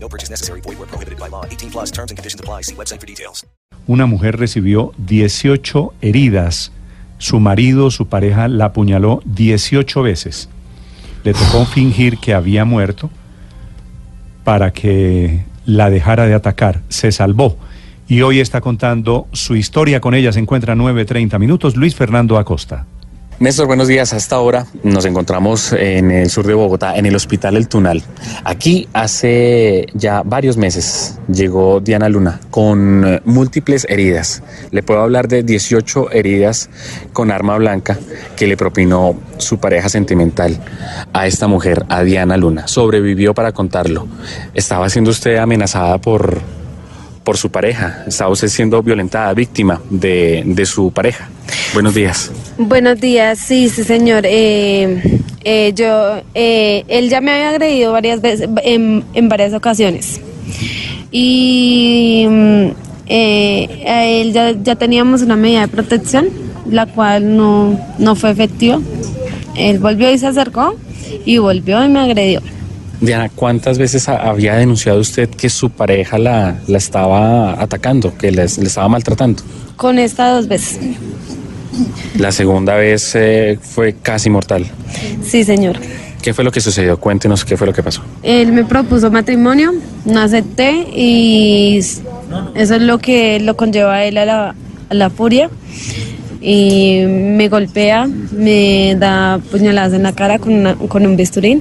No purchase necessary. Void where prohibited by law. 18 plus terms and conditions apply. See website for details. Una mujer recibió 18 heridas. Su marido, su pareja, la apuñaló 18 veces. Le tocó fingir que había muerto para que la dejara de atacar. Se salvó. Y hoy está contando su historia con ella. Se encuentra a 9.30 minutos. Luis Fernando Acosta. Néstor, buenos días. Hasta ahora nos encontramos en el sur de Bogotá, en el Hospital El Tunal. Aquí hace ya varios meses llegó Diana Luna con múltiples heridas. Le puedo hablar de 18 heridas con arma blanca que le propinó su pareja sentimental a esta mujer, a Diana Luna. Sobrevivió para contarlo. Estaba siendo usted amenazada por, por su pareja. Estaba usted siendo violentada, víctima de, de su pareja. Buenos días. Buenos días, sí, sí, señor. Eh, eh, yo, eh, él ya me había agredido varias veces, en, en varias ocasiones. Y mm, eh, a él ya, ya teníamos una medida de protección, la cual no, no fue efectiva. Él volvió y se acercó y volvió y me agredió. Diana, ¿cuántas veces ha- había denunciado usted que su pareja la, la estaba atacando, que le estaba maltratando? Con esta dos veces. La segunda vez eh, fue casi mortal. Sí, señor. ¿Qué fue lo que sucedió? Cuéntenos qué fue lo que pasó. Él me propuso matrimonio, no acepté y eso es lo que lo conlleva a él a la, a la furia. Y me golpea, me da puñaladas en la cara con, una- con un bisturín,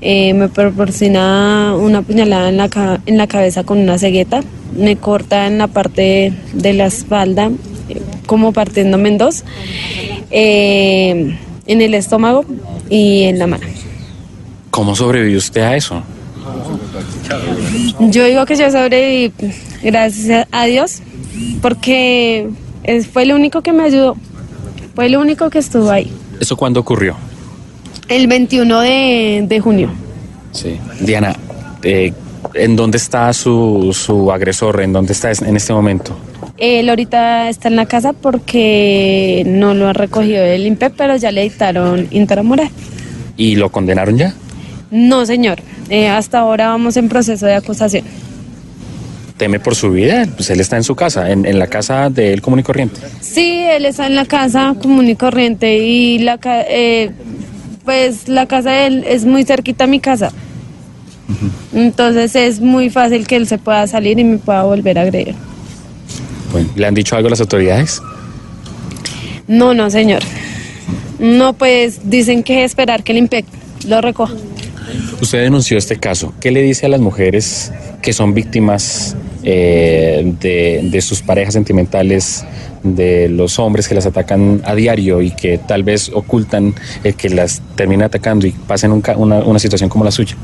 eh, me proporciona una puñalada en la, en la cabeza con una cegueta, me corta en la parte de la espalda, como partiéndome en dos, eh, en el estómago y en la mano. ¿Cómo sobrevivió usted a eso? Yo digo que yo sobreviví, gracias a Dios, porque fue el único que me ayudó, fue el único que estuvo ahí. ¿Eso cuándo ocurrió? El 21 de, de junio. Sí. Diana, eh, ¿en dónde está su, su agresor? ¿En dónde está en este momento? Él ahorita está en la casa porque no lo ha recogido del INPE, pero ya le dictaron intramural. ¿Y lo condenaron ya? No, señor, eh, hasta ahora vamos en proceso de acusación. ¿Teme por su vida? Pues él está en su casa, en, en la casa de él común y corriente. Sí, él está en la casa común y corriente y la ca- eh, pues la casa de él es muy cerquita a mi casa. Entonces es muy fácil que él se pueda salir y me pueda volver a agredir. Bueno, ¿Le han dicho algo a las autoridades? No, no, señor. No, pues dicen que esperar que el IMPEC lo recoja. Usted denunció este caso. ¿Qué le dice a las mujeres que son víctimas eh, de, de sus parejas sentimentales, de los hombres que las atacan a diario y que tal vez ocultan el que las termina atacando y pasen un una, una situación como la suya?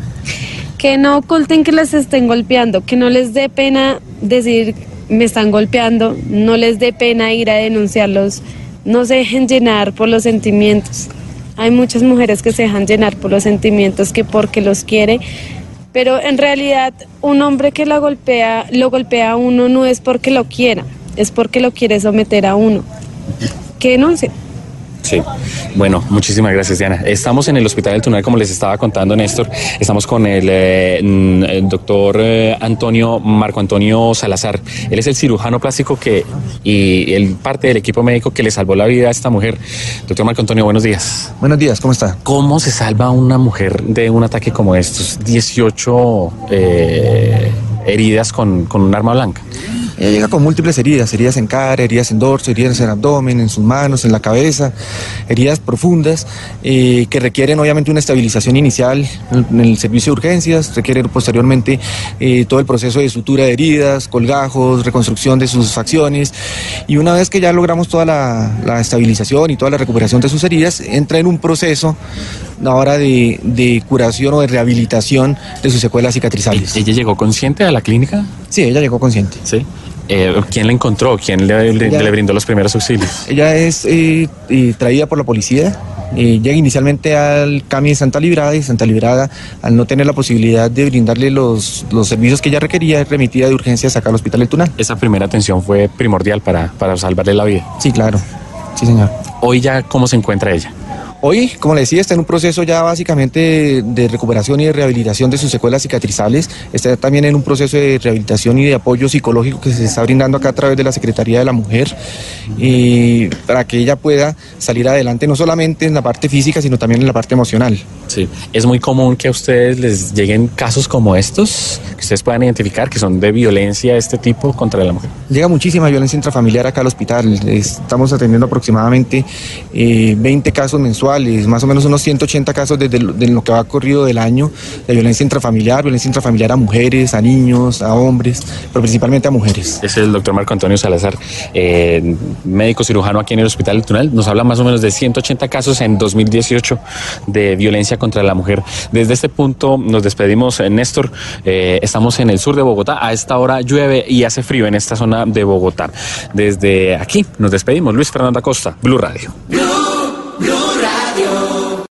Que no oculten que les estén golpeando, que no les dé pena decir me están golpeando, no les dé pena ir a denunciarlos, no se dejen llenar por los sentimientos. Hay muchas mujeres que se dejan llenar por los sentimientos que porque los quiere, pero en realidad un hombre que la golpea, lo golpea a uno no es porque lo quiera, es porque lo quiere someter a uno. Que denuncie. Sí. Bueno, muchísimas gracias, Diana. Estamos en el Hospital del Tunal, como les estaba contando Néstor. Estamos con el, eh, el doctor eh, Antonio, Marco Antonio Salazar. Él es el cirujano plástico que y el parte del equipo médico que le salvó la vida a esta mujer. Doctor Marco Antonio, buenos días. Buenos días, ¿cómo está? ¿Cómo se salva una mujer de un ataque como estos? 18 eh, heridas con, con un arma blanca. Ella llega con múltiples heridas, heridas en cara, heridas en dorso, heridas en abdomen, en sus manos, en la cabeza, heridas profundas eh, que requieren obviamente una estabilización inicial en el servicio de urgencias, requieren posteriormente eh, todo el proceso de sutura de heridas, colgajos, reconstrucción de sus facciones y una vez que ya logramos toda la, la estabilización y toda la recuperación de sus heridas, entra en un proceso ahora de, de curación o de rehabilitación de sus secuelas cicatrizales. ¿Ella llegó consciente a la clínica? Sí, ella llegó consciente. Sí. Eh, ¿Quién la encontró? ¿Quién le, le- le brindó los primeros auxilios? Ella es eh, eh, traída por la policía. llega inicialmente al CAMI de Santa Librada y Santa Librada, al no tener la posibilidad de brindarle los, los servicios que ella requería, es remitida de urgencias acá al Hospital del Tunal. Esa primera atención fue primordial para, para salvarle la vida. Sí, claro. Sí, señor. Hoy ya, ¿cómo se encuentra ella? Hoy, como le decía, está en un proceso ya básicamente de recuperación y de rehabilitación de sus secuelas cicatrizales. Está también en un proceso de rehabilitación y de apoyo psicológico que se está brindando acá a través de la Secretaría de la Mujer y para que ella pueda salir adelante no solamente en la parte física, sino también en la parte emocional. Sí. Es muy común que a ustedes les lleguen casos como estos, que ustedes puedan identificar que son de violencia de este tipo contra la mujer. Llega muchísima violencia intrafamiliar acá al hospital. Estamos atendiendo aproximadamente eh, 20 casos mensuales, más o menos unos 180 casos desde lo, de lo que va corrido del año de violencia intrafamiliar, violencia intrafamiliar a mujeres, a niños, a hombres, pero principalmente a mujeres. Es el doctor Marco Antonio Salazar, eh, médico cirujano aquí en el Hospital del Tunal. Nos habla más o menos de 180 casos en 2018 de violencia contra la mujer. Desde este punto nos despedimos, eh, Néstor. Eh, estamos en el sur de Bogotá. A esta hora llueve y hace frío en esta zona de Bogotá. Desde aquí nos despedimos. Luis Fernando Acosta, Blue Radio.